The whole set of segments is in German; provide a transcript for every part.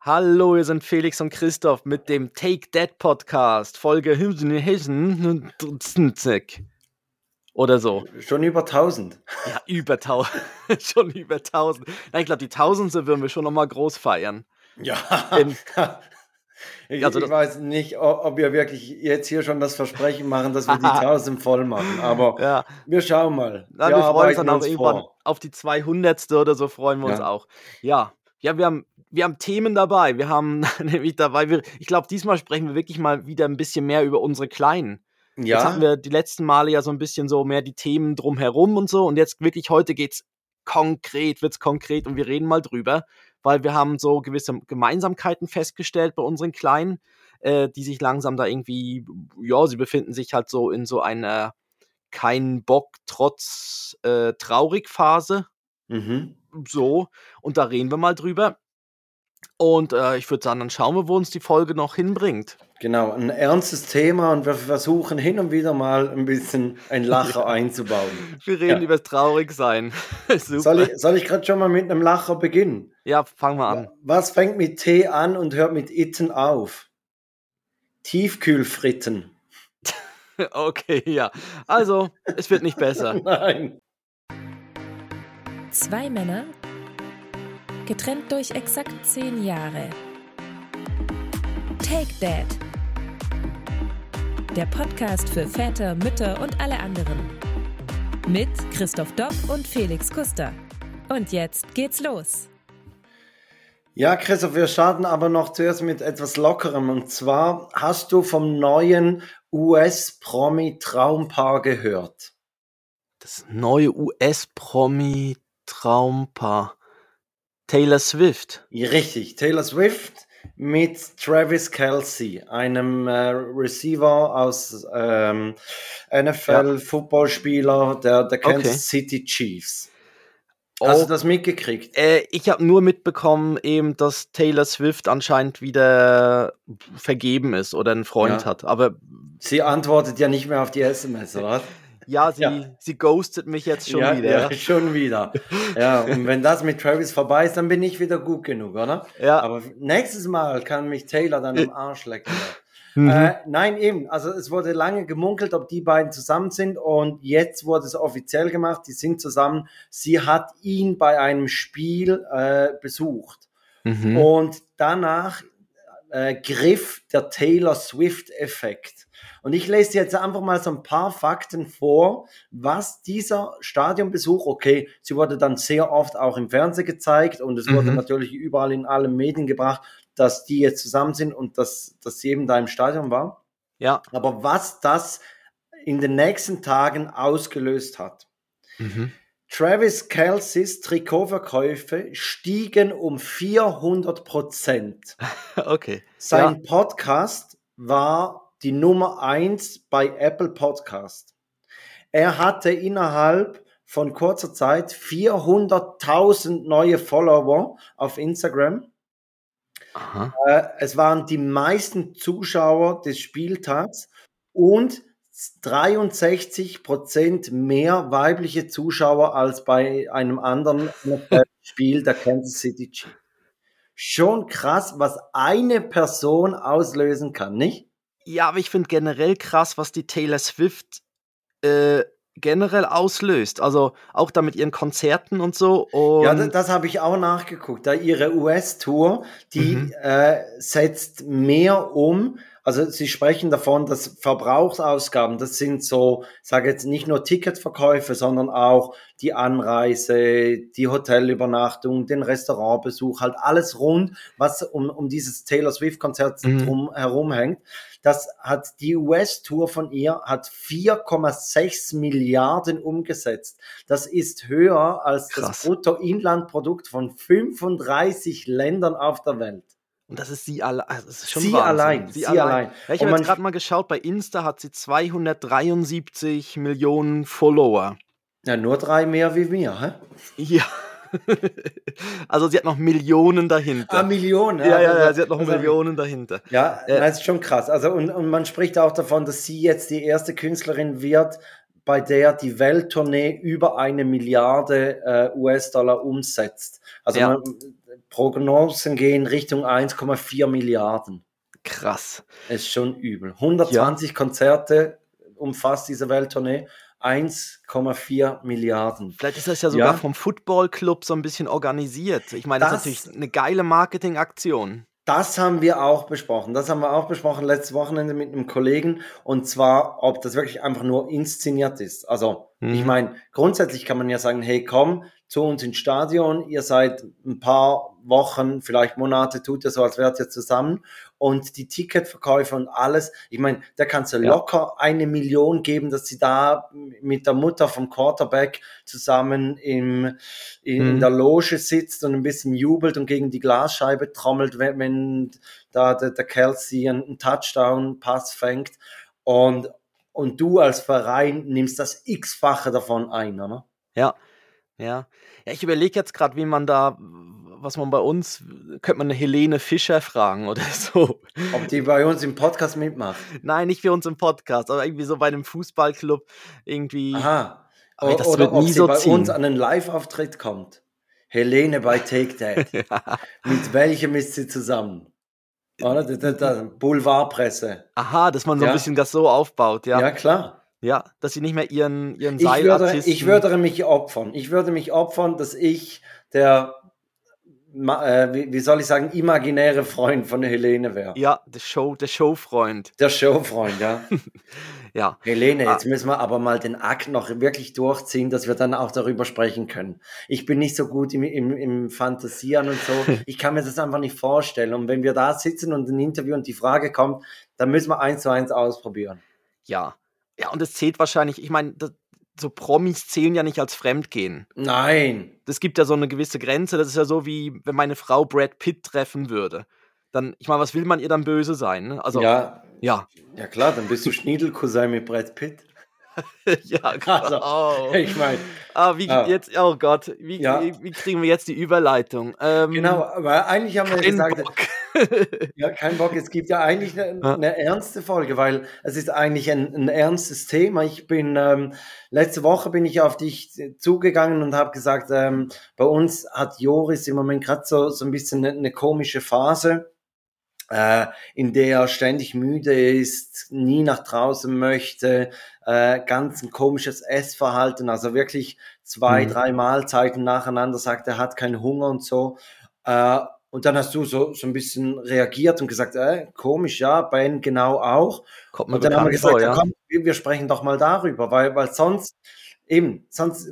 Hallo, wir sind Felix und Christoph mit dem Take That Podcast, Folge oder so. Schon über 1000. Ja, über 1000. schon über 1000. Nein, ich glaube, die 1000 würden wir schon nochmal groß feiern. Ja. Ähm, ich, also ich weiß nicht, ob wir wirklich jetzt hier schon das Versprechen machen, dass wir die 1000 voll machen, aber ja. wir schauen mal. Nein, wir, wir freuen uns dann auch irgendwann vor. auf die 200. oder so, freuen wir ja. uns auch. Ja, ja, wir haben wir haben Themen dabei. Wir haben nämlich dabei, wir, ich glaube, diesmal sprechen wir wirklich mal wieder ein bisschen mehr über unsere Kleinen. Ja. Jetzt hatten wir die letzten Male ja so ein bisschen so mehr die Themen drumherum und so. Und jetzt wirklich heute geht's konkret, wird's konkret und wir reden mal drüber, weil wir haben so gewisse Gemeinsamkeiten festgestellt bei unseren Kleinen, äh, die sich langsam da irgendwie, ja, sie befinden sich halt so in so einer kein Bock trotz äh, traurig Phase. Mhm. So, und da reden wir mal drüber. Und äh, ich würde sagen, dann schauen wir, wo uns die Folge noch hinbringt. Genau, ein ernstes Thema und wir versuchen hin und wieder mal ein bisschen ein Lacher einzubauen. Wir reden ja. über das Traurigsein. soll ich, soll ich gerade schon mal mit einem Lacher beginnen? Ja, fangen wir an. Was fängt mit T an und hört mit Itten auf? Tiefkühlfritten. okay, ja. Also, es wird nicht besser. Nein. Zwei Männer, getrennt durch exakt zehn Jahre. Take Dad. Der Podcast für Väter, Mütter und alle anderen. Mit Christoph Dopp und Felix Kuster. Und jetzt geht's los. Ja, Christoph, wir starten aber noch zuerst mit etwas Lockerem. Und zwar hast du vom neuen US-Promi-Traumpaar gehört? Das neue US-Promi-Traumpaar. Taylor Swift. Richtig, Taylor Swift mit Travis Kelsey, einem äh, Receiver aus ähm, NFL-Footballspieler der, der Kansas okay. City Chiefs. Hast oh, du das mitgekriegt? Äh, ich habe nur mitbekommen, eben, dass Taylor Swift anscheinend wieder vergeben ist oder einen Freund ja. hat. Aber sie antwortet ja nicht mehr auf die SMS, oder? Ja, sie, ja. sie ghostet mich jetzt schon ja, wieder. Ja, schon wieder. Ja, und wenn das mit Travis vorbei ist, dann bin ich wieder gut genug, oder? Ja. Aber nächstes Mal kann mich Taylor dann am Arsch lecken. Mhm. Äh, nein, eben. Also es wurde lange gemunkelt, ob die beiden zusammen sind und jetzt wurde es offiziell gemacht. Die sind zusammen. Sie hat ihn bei einem Spiel äh, besucht mhm. und danach äh, griff der Taylor Swift-Effekt. Und ich lese jetzt einfach mal so ein paar Fakten vor, was dieser Stadionbesuch, okay, sie wurde dann sehr oft auch im Fernsehen gezeigt und es mhm. wurde natürlich überall in allen Medien gebracht, dass die jetzt zusammen sind und dass, dass sie eben da im Stadion war. Ja. Aber was das in den nächsten Tagen ausgelöst hat. Mhm. Travis Kelseys Trikotverkäufe stiegen um 400 Prozent. okay. Sein ja. Podcast war die Nummer eins bei Apple Podcast. Er hatte innerhalb von kurzer Zeit 400.000 neue Follower auf Instagram. Aha. Äh, es waren die meisten Zuschauer des Spieltags und 63 Prozent mehr weibliche Zuschauer als bei einem anderen Spiel der Kansas City Chiefs. Schon krass, was eine Person auslösen kann, nicht? Ja, aber ich finde generell krass, was die Taylor Swift äh, generell auslöst. Also auch da mit ihren Konzerten und so. Und ja, das, das habe ich auch nachgeguckt. Da ihre US-Tour, die mhm. äh, setzt mehr um also Sie sprechen davon, dass Verbrauchsausgaben, das sind so, ich sage jetzt nicht nur Ticketverkäufe, sondern auch die Anreise, die Hotelübernachtung, den Restaurantbesuch, halt alles rund, was um, um dieses Taylor Swift-Konzert mhm. drum herum hängt. Das hat die US-Tour von ihr hat 4,6 Milliarden umgesetzt. Das ist höher als Krass. das Bruttoinlandprodukt von 35 Ländern auf der Welt. Und das ist sie, alle, also das ist schon sie allein. Sie, sie allein. allein. Ja, ich habe jetzt gerade mal geschaut, bei Insta hat sie 273 Millionen Follower. Ja, nur drei mehr wie mir, hä? Ja. also sie hat noch Millionen dahinter. Ah, Millionen, ja. Ja, ja, ja sie hat noch also, Millionen dahinter. Ja, äh, das ist schon krass. Also und, und man spricht auch davon, dass sie jetzt die erste Künstlerin wird, bei der die Welttournee über eine Milliarde äh, US-Dollar umsetzt. Also ja. man, Prognosen gehen Richtung 1,4 Milliarden. Krass. Ist schon übel. 120 ja. Konzerte umfasst diese Welttournee. 1,4 Milliarden. Vielleicht ist das ja sogar ja. vom Football-Club so ein bisschen organisiert. Ich meine, das, das ist natürlich eine geile Marketingaktion. Das haben wir auch besprochen. Das haben wir auch besprochen letztes Wochenende mit einem Kollegen. Und zwar, ob das wirklich einfach nur inszeniert ist. Also, mhm. ich meine, grundsätzlich kann man ja sagen, hey, komm zu uns ins Stadion. Ihr seid ein paar Wochen, vielleicht Monate, tut ihr so, als wärt ihr zusammen und die Ticketverkäufe und alles. Ich meine, da kannst du ja. locker eine Million geben, dass sie da mit der Mutter vom Quarterback zusammen im, in, mhm. in der Loge sitzt und ein bisschen jubelt und gegen die Glasscheibe trommelt, wenn, wenn da der, der Kelsey einen Touchdown-Pass fängt. Und, und du als Verein nimmst das x-fache davon ein, oder? Ja, ja. Ja, ich überlege jetzt gerade, wie man da was man bei uns, könnte man eine Helene Fischer fragen oder so. Ob die bei uns im Podcast mitmacht? Nein, nicht für uns im Podcast, aber irgendwie so bei einem Fußballclub irgendwie. Aha. Aber das oder wird nie ob so sie bei ziehen. uns an einen Live-Auftritt kommt. Helene bei Take That. ja. Mit welchem ist sie zusammen? Oder? Boulevardpresse. Aha, dass man so ja. ein bisschen das so aufbaut, ja. Ja, klar. Ja, dass sie nicht mehr ihren, ihren Seil ich würde, ich würde mich opfern. Ich würde mich opfern, dass ich der äh, wie, wie, soll ich sagen, imaginäre Freund von Helene wäre. Ja, der Show, der Showfreund. Der Showfreund, ja. ja. Helene, ah. jetzt müssen wir aber mal den Akt noch wirklich durchziehen, dass wir dann auch darüber sprechen können. Ich bin nicht so gut im, im, im Fantasieren und so. Ich kann mir das einfach nicht vorstellen. Und wenn wir da sitzen und ein Interview und die Frage kommt, dann müssen wir eins zu eins ausprobieren. Ja. Ja, und es zählt wahrscheinlich, ich meine, so Promis zählen ja nicht als Fremdgehen. Nein. Das gibt ja so eine gewisse Grenze. Das ist ja so, wie wenn meine Frau Brad Pitt treffen würde. Dann, ich meine, was will man ihr dann böse sein? Ne? Also, ja. Ja. Ja, klar, dann bist du Schniedelcousin mit Brad Pitt. ja, gerade. Also, ich meine. Ah, wie ah. jetzt, oh Gott, wie, ja. wie, wie, kriegen wir jetzt die Überleitung? Ähm, genau, aber eigentlich haben wir gesagt, Bock. Ja, kein Bock. Es gibt ja eigentlich eine, eine ernste Folge, weil es ist eigentlich ein, ein ernstes Thema. Ich bin ähm, letzte Woche bin ich auf dich zugegangen und habe gesagt, ähm, bei uns hat Joris im Moment gerade so, so ein bisschen eine, eine komische Phase äh, in der er ständig müde ist, nie nach draußen möchte, äh, ganz ein komisches Essverhalten, also wirklich zwei, mhm. drei Mahlzeiten nacheinander sagt, er hat keinen Hunger und so. Äh, und dann hast du so, so ein bisschen reagiert und gesagt, äh, komisch, ja, Ben genau auch. Kommt und dann haben wir gesagt, vor, ja? komm, wir sprechen doch mal darüber, weil, weil sonst, eben, sonst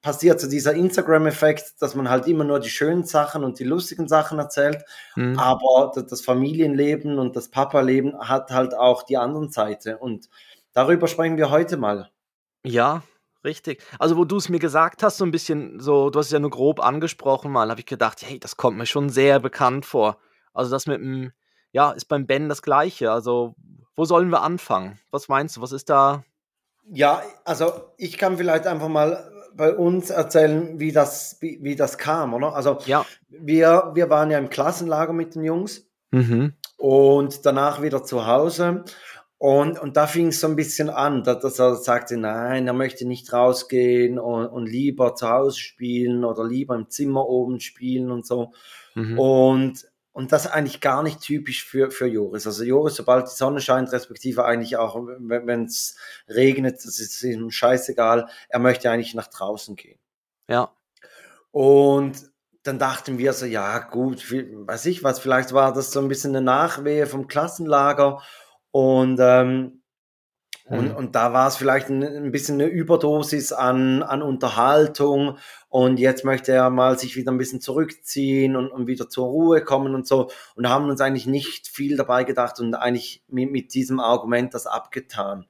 passiert so dieser Instagram-Effekt, dass man halt immer nur die schönen Sachen und die lustigen Sachen erzählt, mhm. aber das Familienleben und das Papa-Leben hat halt auch die anderen Seite und darüber sprechen wir heute mal. Ja, richtig. Also, wo du es mir gesagt hast, so ein bisschen so, du hast es ja nur grob angesprochen mal, habe ich gedacht, hey, das kommt mir schon sehr bekannt vor. Also, das mit dem, ja, ist beim Ben das Gleiche. Also, wo sollen wir anfangen? Was meinst du? Was ist da? Ja, also ich kann vielleicht einfach mal bei uns erzählen, wie das, wie, wie das kam, oder? Also ja. wir, wir waren ja im Klassenlager mit den Jungs mhm. und danach wieder zu Hause. Und, und da fing es so ein bisschen an, dass er sagte, nein, er möchte nicht rausgehen und, und lieber zu Hause spielen oder lieber im Zimmer oben spielen und so. Mhm. Und und das eigentlich gar nicht typisch für, für Joris. Also Joris, sobald die Sonne scheint, respektive eigentlich auch, wenn es regnet, das ist ihm scheißegal, er möchte eigentlich nach draußen gehen. Ja. Und dann dachten wir so, ja gut, weiß ich was, vielleicht war das so ein bisschen eine Nachwehe vom Klassenlager und ähm, und, mhm. und da war es vielleicht ein, ein, bisschen eine Überdosis an, an Unterhaltung. Und jetzt möchte er mal sich wieder ein bisschen zurückziehen und, und wieder zur Ruhe kommen und so. Und haben uns eigentlich nicht viel dabei gedacht und eigentlich mit, mit diesem Argument das abgetan.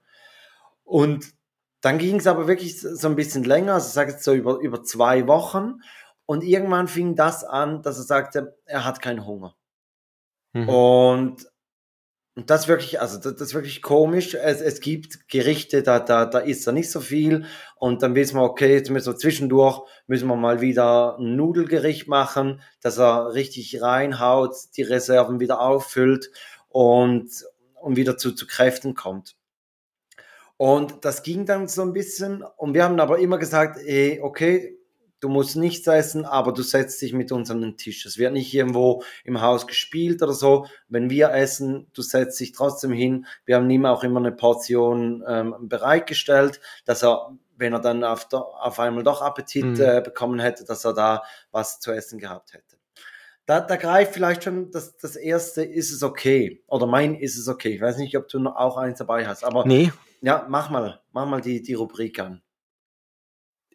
Und dann ging es aber wirklich so ein bisschen länger, also ich sage jetzt so über, über zwei Wochen. Und irgendwann fing das an, dass er sagte, er hat keinen Hunger. Mhm. Und und das wirklich, also das, ist wirklich komisch. Es, es gibt Gerichte, da, da, da ist da nicht so viel. Und dann wissen wir, okay, jetzt müssen wir zwischendurch, müssen wir mal wieder ein Nudelgericht machen, dass er richtig reinhaut, die Reserven wieder auffüllt und, und wieder zu, zu Kräften kommt. Und das ging dann so ein bisschen. Und wir haben aber immer gesagt, ey, okay, du musst nichts essen, aber du setzt dich mit uns an den Tisch. Es wird nicht irgendwo im Haus gespielt oder so. Wenn wir essen, du setzt dich trotzdem hin. Wir haben ihm auch immer eine Portion ähm, bereitgestellt, dass er, wenn er dann auf, auf einmal doch Appetit mhm. äh, bekommen hätte, dass er da was zu essen gehabt hätte. Da, da greift vielleicht schon das, das erste, ist es okay? Oder mein, ist es okay? Ich weiß nicht, ob du auch eins dabei hast, aber. Nee. Ja, mach mal, mach mal die, die Rubrik an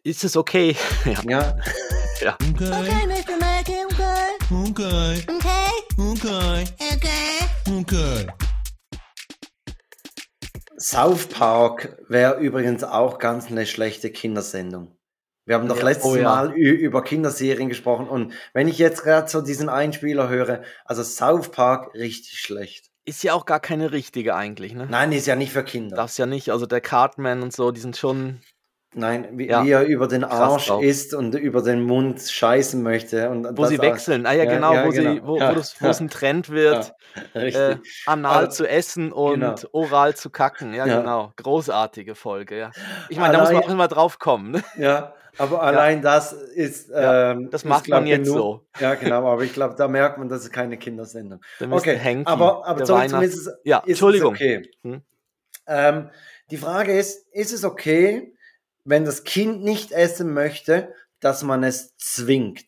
ist es okay? Ja. ja. ja. Okay. Okay, Mr. Mackey, okay. Okay. Okay. Okay. Okay. Okay. South Park wäre übrigens auch ganz eine schlechte Kindersendung. Wir haben doch ja, letztes oh ja. Mal über Kinderserien gesprochen und wenn ich jetzt gerade so diesen Einspieler höre, also South Park richtig schlecht. Ist ja auch gar keine richtige eigentlich, ne? Nein, ist ja nicht für Kinder. Das ja nicht, also der Cartman und so, die sind schon Nein, wie, ja. wie, er über den Arsch isst und über den Mund scheißen möchte. Und wo sie wechseln, ah ja, ja genau, ja, wo, genau. Sie, wo, wo, es ein Trend wird, äh, anal also, zu essen und genau. oral zu kacken. Ja, genau. Großartige Folge. Ich meine, da muss man auch immer drauf kommen. Ne? Ja, aber allein das ist. Ähm, das macht ist, man jetzt genug. so. Ja, genau, aber ich glaube, da merkt man, das ist keine Kindersendung. Okay, Henki, aber, aber zumindest ist, ja, ist Entschuldigung. es okay. Hm? Ähm, die Frage ist, ist es okay, wenn das Kind nicht essen möchte, dass man es zwingt.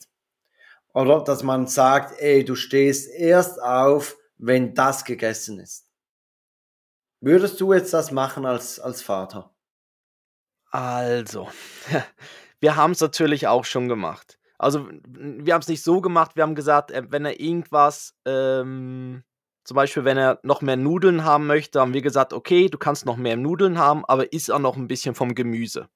Oder dass man sagt, ey, du stehst erst auf, wenn das gegessen ist. Würdest du jetzt das machen als, als Vater? Also, wir haben es natürlich auch schon gemacht. Also, wir haben es nicht so gemacht, wir haben gesagt, äh, wenn er irgendwas, ähm, zum Beispiel, wenn er noch mehr Nudeln haben möchte, haben wir gesagt, okay, du kannst noch mehr Nudeln haben, aber isst auch noch ein bisschen vom Gemüse.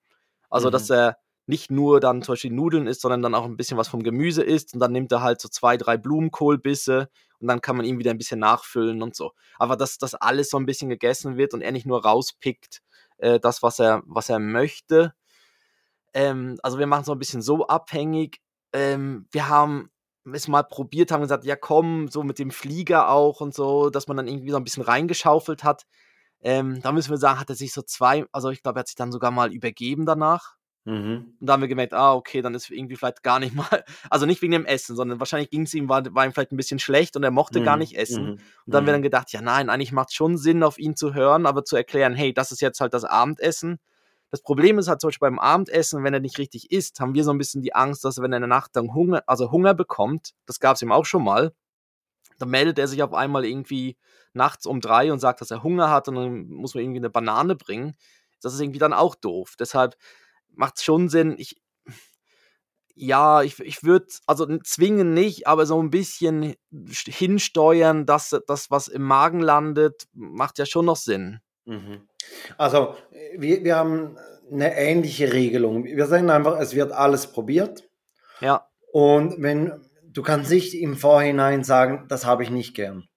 Also, mhm. dass er nicht nur dann zum Beispiel Nudeln isst, sondern dann auch ein bisschen was vom Gemüse isst und dann nimmt er halt so zwei, drei Blumenkohlbisse und dann kann man ihm wieder ein bisschen nachfüllen und so. Aber dass das alles so ein bisschen gegessen wird und er nicht nur rauspickt, äh, das, was er, was er möchte. Ähm, also wir machen es so ein bisschen so abhängig. Ähm, wir haben es mal probiert, haben gesagt, ja komm, so mit dem Flieger auch und so, dass man dann irgendwie so ein bisschen reingeschaufelt hat. Ähm, da müssen wir sagen, hat er sich so zwei, also ich glaube, er hat sich dann sogar mal übergeben danach. Mhm. Und da haben wir gemerkt, ah, okay, dann ist irgendwie vielleicht gar nicht mal, also nicht wegen dem Essen, sondern wahrscheinlich ging es ihm, war, war, ihm vielleicht ein bisschen schlecht und er mochte mhm. gar nicht essen. Mhm. Und dann haben wir mhm. dann gedacht, ja, nein, eigentlich macht es schon Sinn, auf ihn zu hören, aber zu erklären, hey, das ist jetzt halt das Abendessen. Das Problem ist halt zum Beispiel beim Abendessen, wenn er nicht richtig isst, haben wir so ein bisschen die Angst, dass er, wenn er in der Nacht dann Hunger, also Hunger bekommt, das gab es ihm auch schon mal, dann meldet er sich auf einmal irgendwie nachts um drei und sagt, dass er Hunger hat und dann muss man irgendwie eine Banane bringen. Das ist irgendwie dann auch doof. Deshalb macht es schon Sinn, ich, ja, ich, ich würde, also zwingen nicht, aber so ein bisschen hinsteuern, dass das, was im Magen landet, macht ja schon noch Sinn. Mhm. Also, wir, wir haben eine ähnliche Regelung. Wir sagen einfach, es wird alles probiert. Ja. Und wenn du kannst nicht im Vorhinein sagen, das habe ich nicht gern.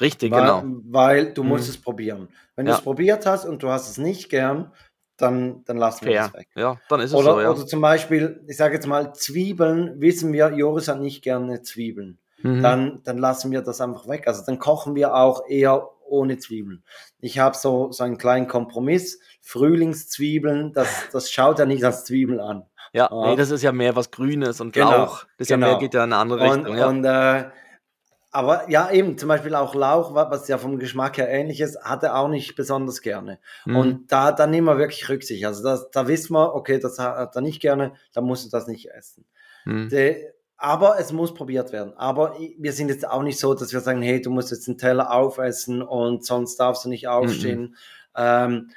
Richtig, weil, genau. Weil du musst mhm. es probieren. Wenn ja. du es probiert hast und du hast es nicht gern, dann, dann lassen wir es weg. Ja, dann ist es oder, so, ja. Oder zum Beispiel, ich sage jetzt mal, Zwiebeln, wissen wir, Joris hat nicht gerne Zwiebeln. Mhm. Dann, dann lassen wir das einfach weg. Also dann kochen wir auch eher ohne Zwiebeln. Ich habe so, so einen kleinen Kompromiss. Frühlingszwiebeln, das, das schaut ja nicht als Zwiebeln an. Ja, ja. nee, das ist ja mehr was Grünes und genau, Lauch. Das genau. ja mehr, geht ja in eine andere Richtung. Und, ja. und äh, aber ja, eben, zum Beispiel auch Lauch, was ja vom Geschmack her ähnlich ist, hat er auch nicht besonders gerne. Mhm. Und da, da nehmen wir wirklich Rücksicht. Also das, da wissen wir, okay, das hat er nicht gerne, da musst du das nicht essen. Mhm. De, aber es muss probiert werden. Aber wir sind jetzt auch nicht so, dass wir sagen, hey, du musst jetzt einen Teller aufessen und sonst darfst du nicht aufstehen. Mhm. Ähm,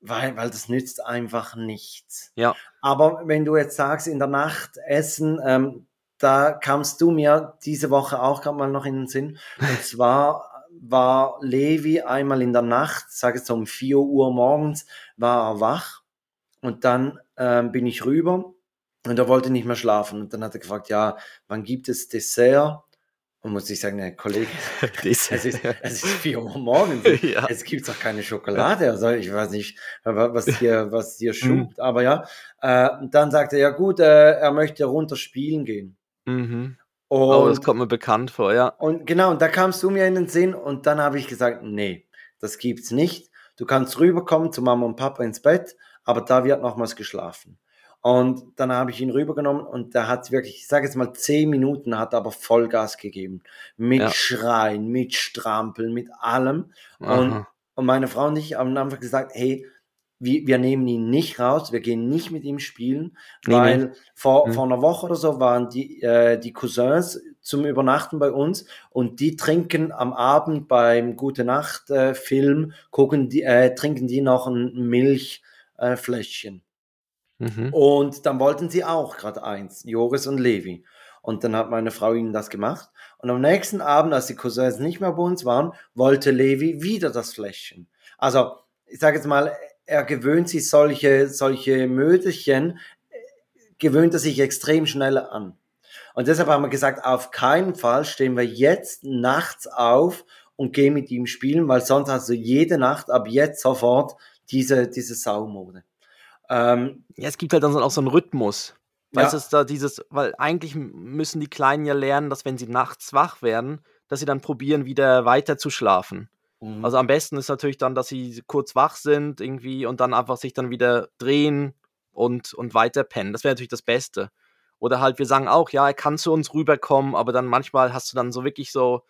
weil, weil das nützt einfach nichts. Ja. Aber wenn du jetzt sagst, in der Nacht essen, ähm, da kamst du mir diese Woche auch gerade mal noch in den Sinn. Und zwar war Levi einmal in der Nacht, sage ich so um 4 Uhr morgens, war er wach. Und dann ähm, bin ich rüber und er wollte nicht mehr schlafen. Und dann hat er gefragt, ja, wann gibt es Dessert? Und muss ich sagen, ne, Kollege, es ist, es ist 4 Uhr morgens. ja. Es gibt doch keine Schokolade. Also ich weiß nicht, was hier, was hier schubt. Mhm. Aber ja, äh, dann sagte er, ja gut, äh, er möchte runter spielen gehen. Mhm. Und, oh, das kommt mir bekannt vor, ja. Und genau, und da kamst du mir in den Sinn und dann habe ich gesagt, nee, das gibt's nicht. Du kannst rüberkommen zu Mama und Papa ins Bett, aber da wird nochmals geschlafen. Und dann habe ich ihn rübergenommen und der hat wirklich, ich sage jetzt mal zehn Minuten, hat aber Vollgas gegeben. Mit ja. Schreien, mit Strampeln, mit allem. Und, und meine Frau und ich haben einfach gesagt, hey, wir, wir nehmen ihn nicht raus, wir gehen nicht mit ihm spielen, nee, weil nee. Vor, mhm. vor einer Woche oder so waren die, äh, die Cousins zum Übernachten bei uns und die trinken am Abend beim Gute Nacht äh, Film, gucken die, äh, trinken die noch ein Milchfläschchen. Mhm. Und dann wollten sie auch gerade eins, Joris und Levi. Und dann hat meine Frau ihnen das gemacht. Und am nächsten Abend, als die Cousins nicht mehr bei uns waren, wollte Levi wieder das Fläschchen. Also, ich sage jetzt mal, er gewöhnt sich solche, solche Mödelchen, gewöhnt er sich extrem schnell an. Und deshalb haben wir gesagt, auf keinen Fall stehen wir jetzt nachts auf und gehen mit ihm spielen, weil sonst hast du jede Nacht ab jetzt sofort diese, diese Saumode. Ähm, ja, es gibt halt dann auch so einen Rhythmus. Weißt ja. du, da dieses, weil eigentlich müssen die Kleinen ja lernen, dass wenn sie nachts wach werden, dass sie dann probieren, wieder weiter zu schlafen. Mhm. Also am besten ist natürlich dann, dass sie kurz wach sind irgendwie und dann einfach sich dann wieder drehen und, und weiter pennen. Das wäre natürlich das Beste. Oder halt, wir sagen auch, ja, er kann zu uns rüberkommen, aber dann manchmal hast du dann so wirklich so,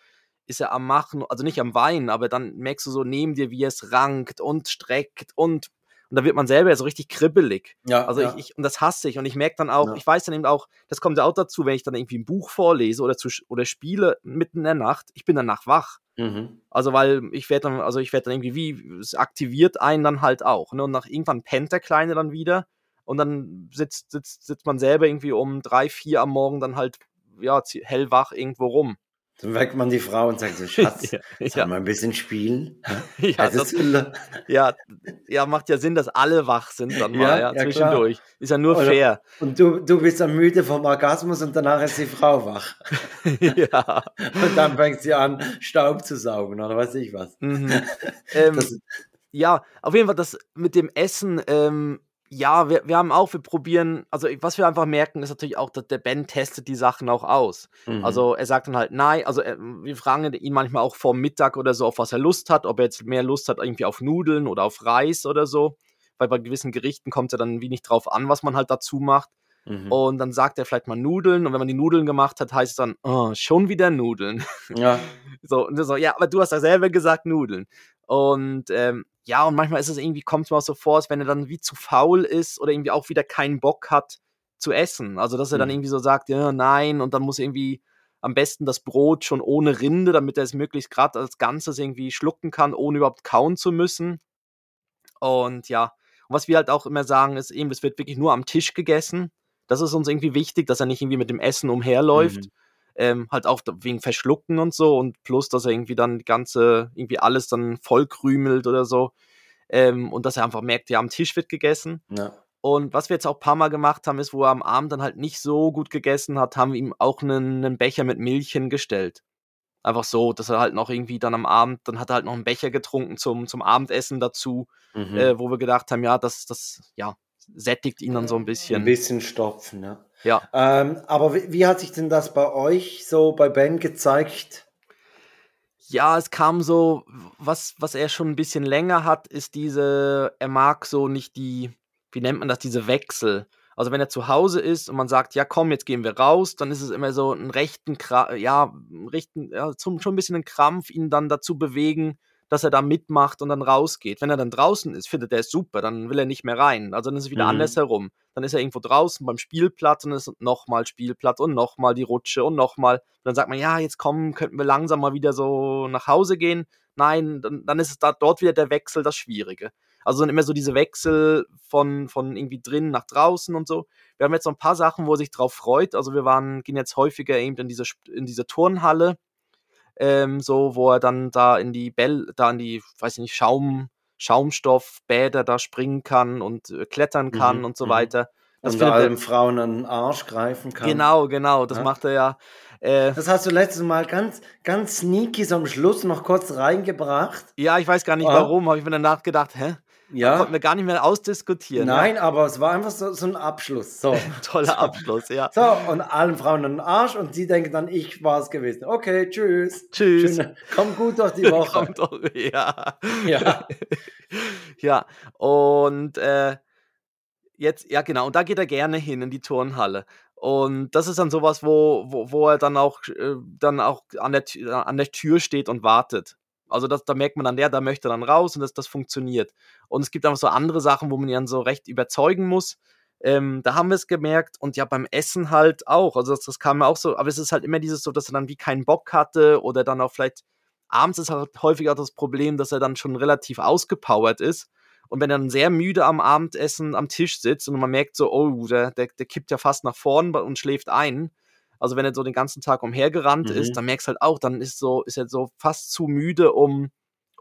ist er am Machen, also nicht am Weinen, aber dann merkst du so neben dir, wie er es rankt und streckt und und da wird man selber ja so richtig kribbelig. Ja, also ja. Ich, ich, und das hasse ich. Und ich merke dann auch, ja. ich weiß dann eben auch, das kommt ja auch dazu, wenn ich dann irgendwie ein Buch vorlese oder, zu, oder spiele mitten in der Nacht, ich bin danach wach. Mhm. Also, weil ich werde dann, also ich werde dann irgendwie, wie, es aktiviert einen dann halt auch. Ne? Und nach irgendwann pennt der Kleine dann wieder. Und dann sitzt, sitzt, sitzt man selber irgendwie um drei, vier am Morgen dann halt, ja, hellwach irgendwo rum. Dann weckt man die Frau und sagt so, Schatz, ja, ja. mal ein bisschen spielen? Ja, das, ja, ja, macht ja Sinn, dass alle wach sind dann mal, ja, ja zwischendurch. Klar. Ist ja nur Oder, fair. Und du, du bist dann müde vom Orgasmus und danach ist die Frau wach. ja. Und dann fängt sie an, Staub zu saugen oder weiß ich was. Mhm. ähm, ja, auf jeden Fall das mit dem Essen, ähm, ja, wir, wir haben auch, wir probieren, also was wir einfach merken, ist natürlich auch, dass der Ben testet die Sachen auch aus. Mhm. Also er sagt dann halt nein, also er, wir fragen ihn manchmal auch vor Mittag oder so, auf was er Lust hat, ob er jetzt mehr Lust hat irgendwie auf Nudeln oder auf Reis oder so, weil bei gewissen Gerichten kommt ja dann wenig drauf an, was man halt dazu macht. Mhm. Und dann sagt er vielleicht mal Nudeln und wenn man die Nudeln gemacht hat, heißt es dann, oh, schon wieder Nudeln. Ja. so, und so, ja, aber du hast ja selber gesagt Nudeln. Und ähm, ja, und manchmal ist es irgendwie, kommt es mir auch so vor, als wenn er dann wie zu faul ist oder irgendwie auch wieder keinen Bock hat zu essen. Also, dass er dann mhm. irgendwie so sagt, ja, nein, und dann muss irgendwie am besten das Brot schon ohne Rinde, damit er es möglichst gerade als Ganzes irgendwie schlucken kann, ohne überhaupt kauen zu müssen. Und ja, und was wir halt auch immer sagen, ist eben, es wird wirklich nur am Tisch gegessen. Das ist uns irgendwie wichtig, dass er nicht irgendwie mit dem Essen umherläuft. Mhm ähm, halt auch wegen Verschlucken und so und plus, dass er irgendwie dann die ganze, irgendwie alles dann vollkrümelt oder so ähm, und dass er einfach merkt, ja, am Tisch wird gegessen. Ja. Und was wir jetzt auch ein paar Mal gemacht haben, ist, wo er am Abend dann halt nicht so gut gegessen hat, haben wir ihm auch einen, einen Becher mit Milch hingestellt. Einfach so, dass er halt noch irgendwie dann am Abend, dann hat er halt noch einen Becher getrunken zum, zum Abendessen dazu, mhm. äh, wo wir gedacht haben, ja, das, das, ja, sättigt ihn dann so ein bisschen. Ein bisschen stopfen, ja. Ja. Ähm, aber wie, wie, hat sich denn das bei euch so bei Ben gezeigt? Ja, es kam so, was, was er schon ein bisschen länger hat, ist diese, er mag so nicht die, wie nennt man das, diese Wechsel. Also wenn er zu Hause ist und man sagt, ja komm, jetzt gehen wir raus, dann ist es immer so ein rechten, ja, rechten, ja, schon ein bisschen ein Krampf, ihn dann dazu bewegen, dass er da mitmacht und dann rausgeht. Wenn er dann draußen ist, findet er es super, dann will er nicht mehr rein. Also dann ist es wieder mhm. andersherum. Dann ist er irgendwo draußen beim Spielplatz und ist nochmal Spielplatz und nochmal die Rutsche und nochmal. Dann sagt man, ja, jetzt kommen, könnten wir langsam mal wieder so nach Hause gehen. Nein, dann, dann ist es da, dort wieder der Wechsel das Schwierige. Also dann immer so diese Wechsel von, von irgendwie drin nach draußen und so. Wir haben jetzt noch ein paar Sachen, wo er sich drauf freut. Also wir waren, gehen jetzt häufiger eben in diese, in diese Turnhalle ähm, so, wo er dann da in die Bell, da in die, weiß ich nicht, Schaum, Schaumstoffbäder da springen kann und äh, klettern kann mhm, und so mhm. weiter. Das und allen Frauen an den Arsch greifen kann. Genau, genau, das ja? macht er ja. Äh, das hast du letztes Mal ganz, ganz sneaky so am Schluss noch kurz reingebracht. Ja, ich weiß gar nicht oh. warum, habe ich mir danach gedacht, hä? Ja. konnten wir gar nicht mehr ausdiskutieren. Nein, ja. aber es war einfach so, so ein Abschluss. So. Toller Abschluss, ja. So, und allen Frauen an den Arsch und sie denken dann, ich war es gewesen. Okay, tschüss. Tschüss. Schöne, komm gut durch die Woche. doch, ja. Ja. ja, und äh, jetzt, ja genau, und da geht er gerne hin in die Turnhalle. Und das ist dann sowas, wo, wo, wo er dann auch, äh, dann auch an der, an der Tür steht und wartet. Also das, da merkt man dann, der, da möchte dann raus und das, das funktioniert. Und es gibt einfach so andere Sachen, wo man ihn dann so recht überzeugen muss. Ähm, da haben wir es gemerkt und ja beim Essen halt auch. Also das, das kam mir auch so, aber es ist halt immer dieses so, dass er dann wie keinen Bock hatte oder dann auch vielleicht abends ist halt häufig auch das Problem, dass er dann schon relativ ausgepowert ist. Und wenn er dann sehr müde am Abendessen am Tisch sitzt und man merkt so, oh, der, der, der kippt ja fast nach vorn und schläft ein. Also wenn er so den ganzen Tag umhergerannt mhm. ist, dann merkst du halt auch, dann ist so, ist er so fast zu müde, um,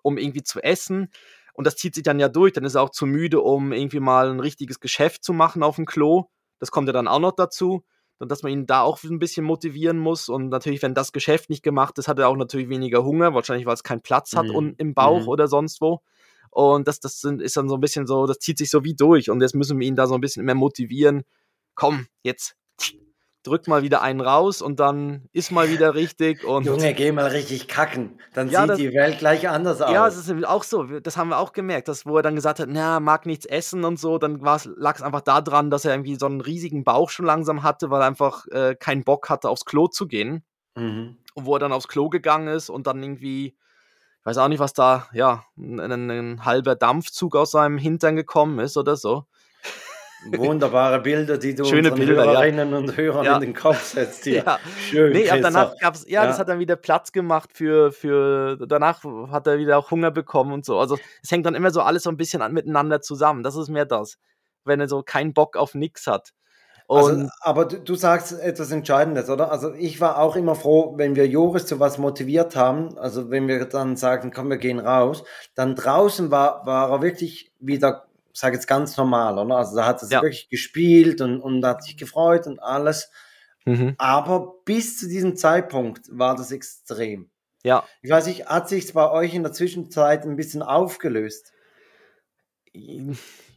um irgendwie zu essen. Und das zieht sich dann ja durch. Dann ist er auch zu müde, um irgendwie mal ein richtiges Geschäft zu machen auf dem Klo. Das kommt ja dann auch noch dazu. Und dass man ihn da auch ein bisschen motivieren muss. Und natürlich, wenn das Geschäft nicht gemacht ist, hat er auch natürlich weniger Hunger, wahrscheinlich weil es keinen Platz hat mhm. im Bauch mhm. oder sonst wo. Und das, das ist dann so ein bisschen so, das zieht sich so wie durch. Und jetzt müssen wir ihn da so ein bisschen mehr motivieren. Komm, jetzt drückt mal wieder einen raus und dann ist mal wieder richtig. Und Junge, geh mal richtig kacken. Dann ja, sieht das, die Welt gleich anders aus. Ja, das ist auch so. Das haben wir auch gemerkt, dass wo er dann gesagt hat, na, mag nichts essen und so, dann lag es einfach daran, dass er irgendwie so einen riesigen Bauch schon langsam hatte, weil er einfach äh, keinen Bock hatte, aufs Klo zu gehen. Mhm. Und wo er dann aufs Klo gegangen ist und dann irgendwie, ich weiß auch nicht, was da, ja, ein, ein halber Dampfzug aus seinem Hintern gekommen ist oder so. Wunderbare Bilder, die du Schöne unseren Bilder, Hörerinnen ja. und Hörern ja. in den Kopf setzt. Hier. Ja. Schön. Nee, aber danach gab's, ja, ja, das hat dann wieder Platz gemacht für, für, danach hat er wieder auch Hunger bekommen und so. Also es hängt dann immer so alles so ein bisschen an, miteinander zusammen. Das ist mehr das. Wenn er so keinen Bock auf nichts hat. Also, aber du, du, sagst etwas Entscheidendes, oder? Also ich war auch immer froh, wenn wir Joris zu was motiviert haben, also wenn wir dann sagen, komm, wir gehen raus, dann draußen war, war er wirklich wieder sage jetzt ganz normal, oder? Also da hat es ja. wirklich gespielt und, und hat sich gefreut und alles. Mhm. Aber bis zu diesem Zeitpunkt war das extrem. Ja. Ich weiß nicht, hat sich bei euch in der Zwischenzeit ein bisschen aufgelöst?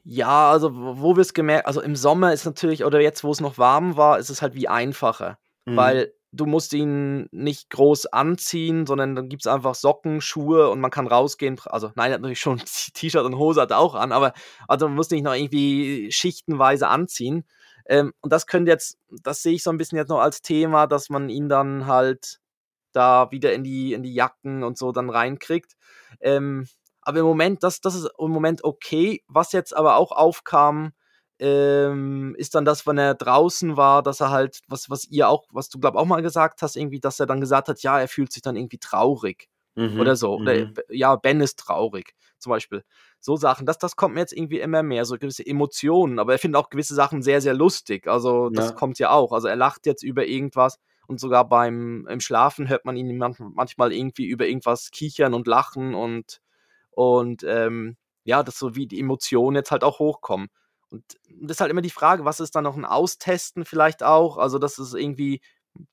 Ja, also wo wir es gemerkt, also im Sommer ist natürlich, oder jetzt, wo es noch warm war, ist es halt wie einfacher. Mhm. Weil du musst ihn nicht groß anziehen, sondern dann gibt es einfach Socken, Schuhe und man kann rausgehen. Also nein, er hat natürlich schon T-Shirt und Hose hat auch an, aber also man muss nicht noch irgendwie schichtenweise anziehen. Ähm, und das könnte jetzt, das sehe ich so ein bisschen jetzt noch als Thema, dass man ihn dann halt da wieder in die, in die Jacken und so dann reinkriegt. Ähm, aber im Moment, das, das ist im Moment okay. Was jetzt aber auch aufkam, ähm, ist dann das, wenn er draußen war, dass er halt, was, was ihr auch, was du glaub auch mal gesagt hast, irgendwie, dass er dann gesagt hat, ja, er fühlt sich dann irgendwie traurig mhm, oder so. Oder mhm. ja, Ben ist traurig, zum Beispiel. So Sachen, das, das kommt mir jetzt irgendwie immer mehr, so gewisse Emotionen, aber er findet auch gewisse Sachen sehr, sehr lustig. Also, das ja. kommt ja auch. Also, er lacht jetzt über irgendwas und sogar beim im Schlafen hört man ihn manchmal irgendwie über irgendwas kichern und lachen und, und ähm, ja, dass so wie die Emotionen jetzt halt auch hochkommen. Und das ist halt immer die Frage, was ist dann noch ein Austesten vielleicht auch? Also, dass es irgendwie,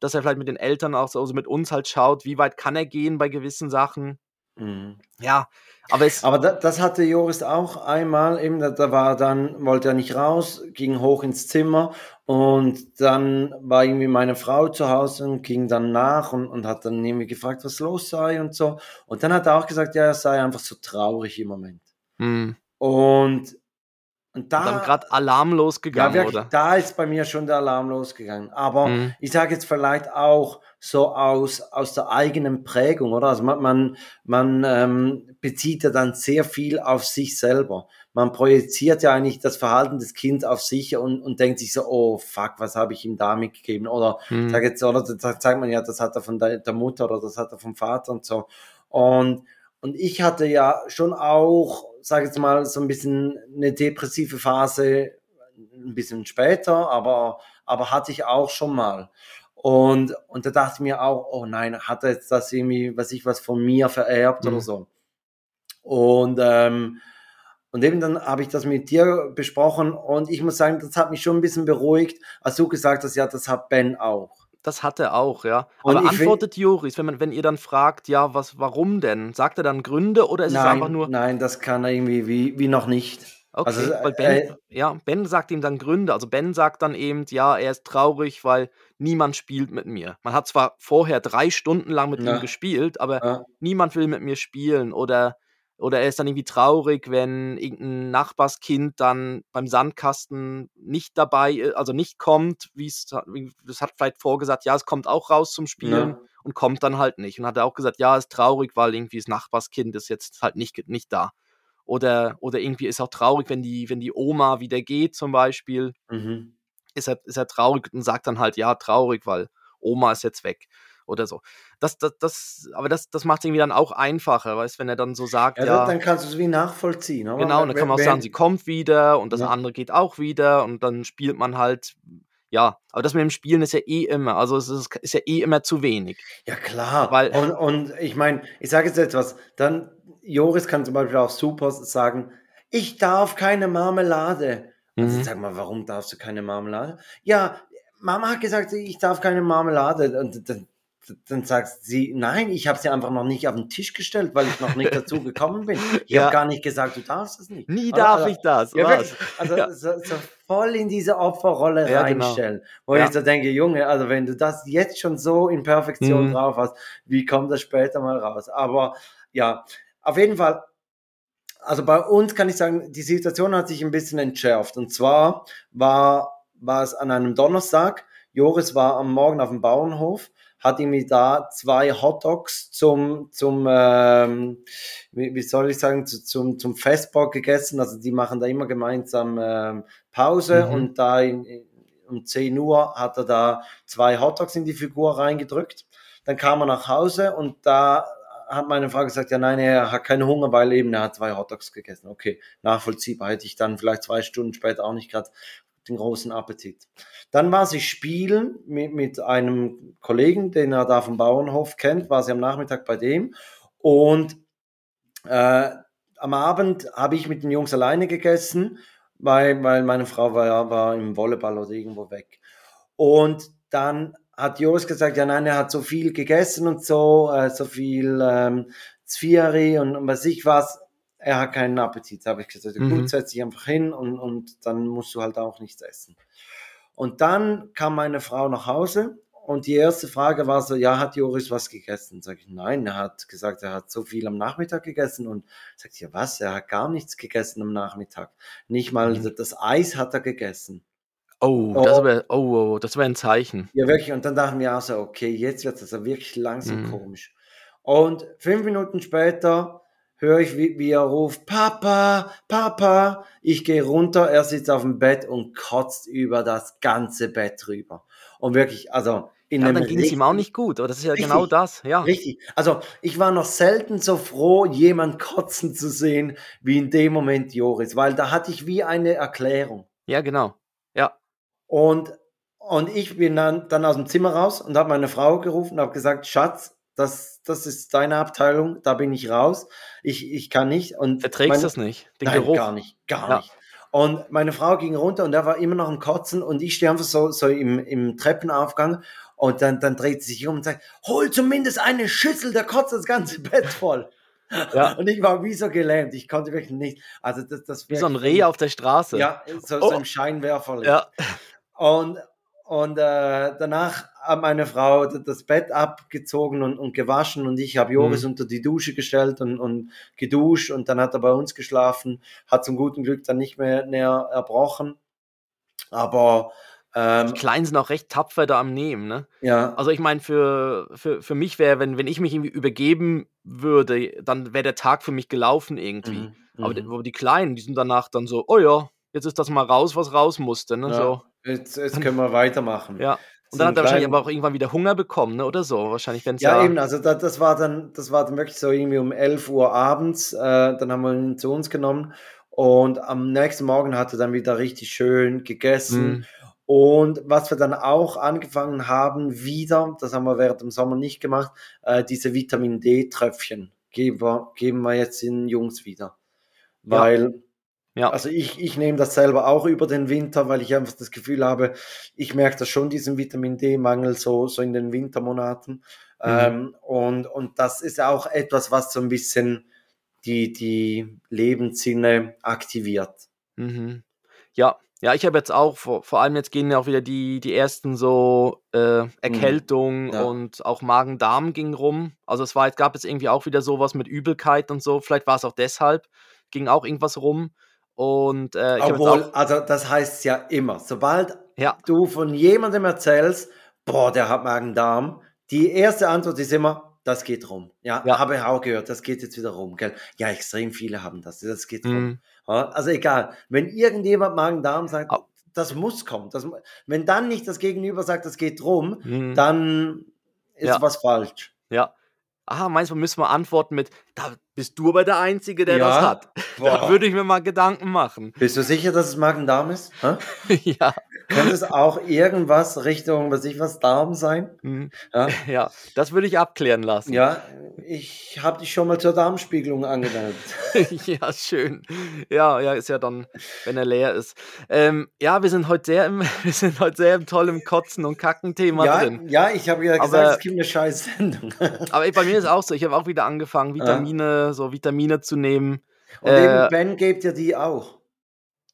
dass er vielleicht mit den Eltern auch so also mit uns halt schaut, wie weit kann er gehen bei gewissen Sachen. Mhm. Ja, aber es. Aber das, das hatte Joris auch einmal, eben, da, da war dann, wollte er nicht raus, ging hoch ins Zimmer und dann war irgendwie meine Frau zu Hause und ging dann nach und, und hat dann irgendwie gefragt, was los sei und so. Und dann hat er auch gesagt, ja, er sei einfach so traurig im Moment. Mhm. Und und da dann gerade Alarm losgegangen, ja, wirklich, oder? Da ist bei mir schon der Alarm losgegangen. Aber mhm. ich sage jetzt vielleicht auch so aus, aus der eigenen Prägung, oder? Also man, man, man ähm, bezieht ja dann sehr viel auf sich selber. Man projiziert ja eigentlich das Verhalten des Kindes auf sich und, und denkt sich so, oh fuck, was habe ich ihm da mitgegeben? Oder mhm. sag jetzt, oder da sagt man ja, das hat er von der, der Mutter oder das hat er vom Vater und so. Und, und ich hatte ja schon auch sage jetzt mal, so ein bisschen eine depressive Phase, ein bisschen später, aber, aber hatte ich auch schon mal. Und, und da dachte ich mir auch, oh nein, hat er jetzt das irgendwie, was ich was von mir vererbt mhm. oder so. Und, ähm, und eben dann habe ich das mit dir besprochen und ich muss sagen, das hat mich schon ein bisschen beruhigt, als du gesagt hast, ja, das hat Ben auch. Das hat er auch, ja. Und Aber antwortet Joris, wenn, man, wenn ihr dann fragt, ja, was, warum denn? Sagt er dann Gründe oder ist nein, es einfach nur. Nein, das kann er irgendwie wie, wie noch nicht. Okay, also, weil Ben, äh, ja, Ben sagt ihm dann Gründe. Also Ben sagt dann eben, ja, er ist traurig, weil niemand spielt mit mir. Man hat zwar vorher drei Stunden lang mit ja. ihm gespielt, aber ja. niemand will mit mir spielen. Oder oder er ist dann irgendwie traurig, wenn irgendein Nachbarskind dann beim Sandkasten nicht dabei, also nicht kommt, wie es, das hat vielleicht vorgesagt, ja, es kommt auch raus zum Spielen ja. und kommt dann halt nicht. Und hat er auch gesagt, ja, ist traurig, weil irgendwie das Nachbarskind ist jetzt halt nicht, nicht da. Oder, oder irgendwie ist auch traurig, wenn die, wenn die Oma wieder geht, zum Beispiel. Mhm. Ist, er, ist er traurig und sagt dann halt, ja, traurig, weil Oma ist jetzt weg oder so. Das, das, das, aber das, das macht es irgendwie dann auch einfacher, weißt wenn er dann so sagt, ja. ja dann kannst du es wie nachvollziehen. Oder? Genau, und dann kann man auch sagen, sie kommt wieder und das ja. andere geht auch wieder und dann spielt man halt ja, aber das mit dem Spielen ist ja eh immer, also es ist, ist ja eh immer zu wenig. Ja, klar. Weil, und, und ich meine, ich sage jetzt etwas, dann, Joris kann zum Beispiel auch super sagen, ich darf keine Marmelade. Also mhm. sag mal, warum darfst du keine Marmelade? Ja, Mama hat gesagt, ich darf keine Marmelade. Und dann, dann sagt sie, nein, ich habe sie einfach noch nicht auf den Tisch gestellt, weil ich noch nicht dazu gekommen bin. Ich ja. habe gar nicht gesagt, du darfst es nicht. Nie darf also, ich das. Ja, was? Also ja. so, so, voll in diese Opferrolle ja, genau. reinstellen. Genau. Wo ich so denke, Junge, also wenn du das jetzt schon so in Perfektion mhm. drauf hast, wie kommt das später mal raus? Aber ja, auf jeden Fall, also bei uns kann ich sagen, die Situation hat sich ein bisschen entschärft. Und zwar war, war es an einem Donnerstag, Joris war am Morgen auf dem Bauernhof hat irgendwie da zwei Hotdogs zum, zum ähm, wie, soll ich sagen, zu, zum, zum Festbau gegessen. Also die machen da immer gemeinsam ähm, Pause mhm. und da in, um 10 Uhr hat er da zwei Hotdogs in die Figur reingedrückt. Dann kam er nach Hause und da hat meine Frau gesagt, ja nein, er hat keinen Hunger, weil eben er hat zwei Hotdogs gegessen. Okay, nachvollziehbar. Hätte ich dann vielleicht zwei Stunden später auch nicht gerade den großen Appetit. Dann war sie spielen mit, mit einem Kollegen, den er da vom Bauernhof kennt, war sie am Nachmittag bei dem und äh, am Abend habe ich mit den Jungs alleine gegessen, weil, weil meine Frau war, war im Volleyball oder irgendwo weg. Und dann hat Joris gesagt, ja nein, er hat so viel gegessen und so, äh, so viel ähm, Zvieri und, und was ich was er hat keinen Appetit. Da habe ich gesagt, mhm. gut, setz dich einfach hin und, und dann musst du halt auch nichts essen. Und dann kam meine Frau nach Hause und die erste Frage war so, ja, hat Joris was gegessen? Sag ich, nein, er hat gesagt, er hat so viel am Nachmittag gegessen und sagt, ja was, er hat gar nichts gegessen am Nachmittag. Nicht mal mhm. das Eis hat er gegessen. Oh, oh. das wäre oh, oh, das wär ein Zeichen. Ja, wirklich. Und dann dachten wir auch so, okay, jetzt wird es also wirklich langsam mhm. komisch. Und fünf Minuten später höre ich, wie, wie er ruft, Papa, Papa. Ich gehe runter, er sitzt auf dem Bett und kotzt über das ganze Bett rüber. Und wirklich, also in ja, dann ging es ihm auch nicht gut, aber das ist ja genau richtig, genau das, ja. Richtig. Also ich war noch selten so froh, jemand kotzen zu sehen, wie in dem Moment Joris, weil da hatte ich wie eine Erklärung. Ja, genau. Ja. Und, und ich bin dann, dann aus dem Zimmer raus und habe meine Frau gerufen und habe gesagt, Schatz, das, das ist deine Abteilung, da bin ich raus. Ich, ich kann nicht. Und Verträgst mein, das nicht? Den nein, Geruch? gar nicht, gar ja. nicht. Und meine Frau ging runter und er war immer noch am Kotzen und ich stehe einfach so, so im, im Treppenaufgang und dann, dann dreht sie sich um und sagt, hol zumindest eine Schüssel, der kotzt das ganze Bett voll. Ja. Und ich war wie so gelähmt, ich konnte wirklich nicht. Also das, das wie so ein Reh auf der Straße. Ja, so, oh. so im Scheinwerfer. Ja. Und, und äh, danach hat meine Frau das Bett abgezogen und, und gewaschen und ich habe Joris mhm. unter die Dusche gestellt und, und geduscht und dann hat er bei uns geschlafen, hat zum guten Glück dann nicht mehr näher erbrochen. Aber ähm, die Kleinen sind auch recht tapfer da am Nehmen, ne? Ja. Also ich meine, für, für, für mich wäre, wenn, wenn ich mich irgendwie übergeben würde, dann wäre der Tag für mich gelaufen irgendwie. Mhm. Aber, die, mhm. aber die Kleinen, die sind danach dann so, oh ja, jetzt ist das mal raus, was raus musste, ne? Ja. So. Jetzt, jetzt können wir weitermachen. Ja. Und dann hat er wahrscheinlich aber auch irgendwann wieder Hunger bekommen, ne? oder so. Wahrscheinlich, wenn Ja, ja, eben, also das, das, war dann, das war dann wirklich so irgendwie um 11 Uhr abends. Äh, dann haben wir ihn zu uns genommen und am nächsten Morgen hat er dann wieder richtig schön gegessen. Mhm. Und was wir dann auch angefangen haben, wieder, das haben wir während dem Sommer nicht gemacht, äh, diese Vitamin D-Tröpfchen geben wir, geben wir jetzt den Jungs wieder. Weil ja ja. Also ich, ich nehme das selber auch über den Winter, weil ich einfach das Gefühl habe, ich merke das schon, diesen Vitamin D-Mangel so, so in den Wintermonaten. Mhm. Ähm, und, und das ist auch etwas, was so ein bisschen die, die Lebenssinne aktiviert. Mhm. Ja, Ja, ich habe jetzt auch, vor, vor allem jetzt gehen ja auch wieder die, die ersten so äh, Mhm. Erkältungen Ja. und auch Magen-Darm ging rum. Also es war, jetzt gab es irgendwie auch wieder sowas mit Übelkeit und so. Vielleicht war es auch deshalb, ging auch irgendwas rum. Und äh, Obwohl, also das heißt ja immer, sobald ja, du von jemandem erzählst, boah, der hat Magen-Darm, die erste Antwort ist immer, das geht rum. Ja, Ja. habe ich auch gehört, das geht jetzt wieder rum. Gell? Ja, extrem viele haben das, das geht rum. Mhm. Ja, also egal, wenn irgendjemand Magen-Darm sagt, Au. das muss kommen. Das, wenn dann nicht das Gegenüber sagt, das geht rum, Mhm. dann ist was falsch. ja. Aha, meinst du, müssen wir antworten mit, da bist du aber der Einzige, der das Ja. hat. Da würde ich mir mal Gedanken machen. Bist du sicher, dass es Magen-Darm ist? Ja. Könnte es auch irgendwas Richtung, was ich was, Darm sein? Mhm. Ja, ja, das würde ich abklären lassen. ja ich habe dich schon mal zur Darmspiegelung angemeldet. ja, schön. Ja, ja, ist ja dann, wenn er leer ist. Ähm, ja, wir sind heute sehr im, wir sind heute sehr im tollen Kotzen- und Kacken-Thema Ja, drin. ja, ich habe ja gesagt, Aber- es gibt eine scheiß Sendung. Aber bei mir ist auch so, ich habe auch wieder angefangen, Vitamine, so Vitamine zu nehmen. Und Äh, eben Ben gibt ja die auch.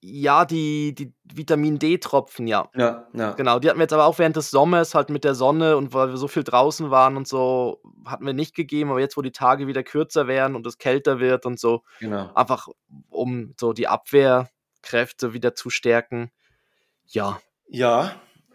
Ja, die, die Vitamin D-Tropfen, ja. Ja, ja. Genau, die hatten wir jetzt aber auch während des Sommers halt mit der Sonne und weil wir so viel draußen waren und so, hatten wir nicht gegeben. Aber jetzt, wo die Tage wieder kürzer werden und es kälter wird und so, Genau. einfach um so die Abwehrkräfte wieder zu stärken. Ja, Ja,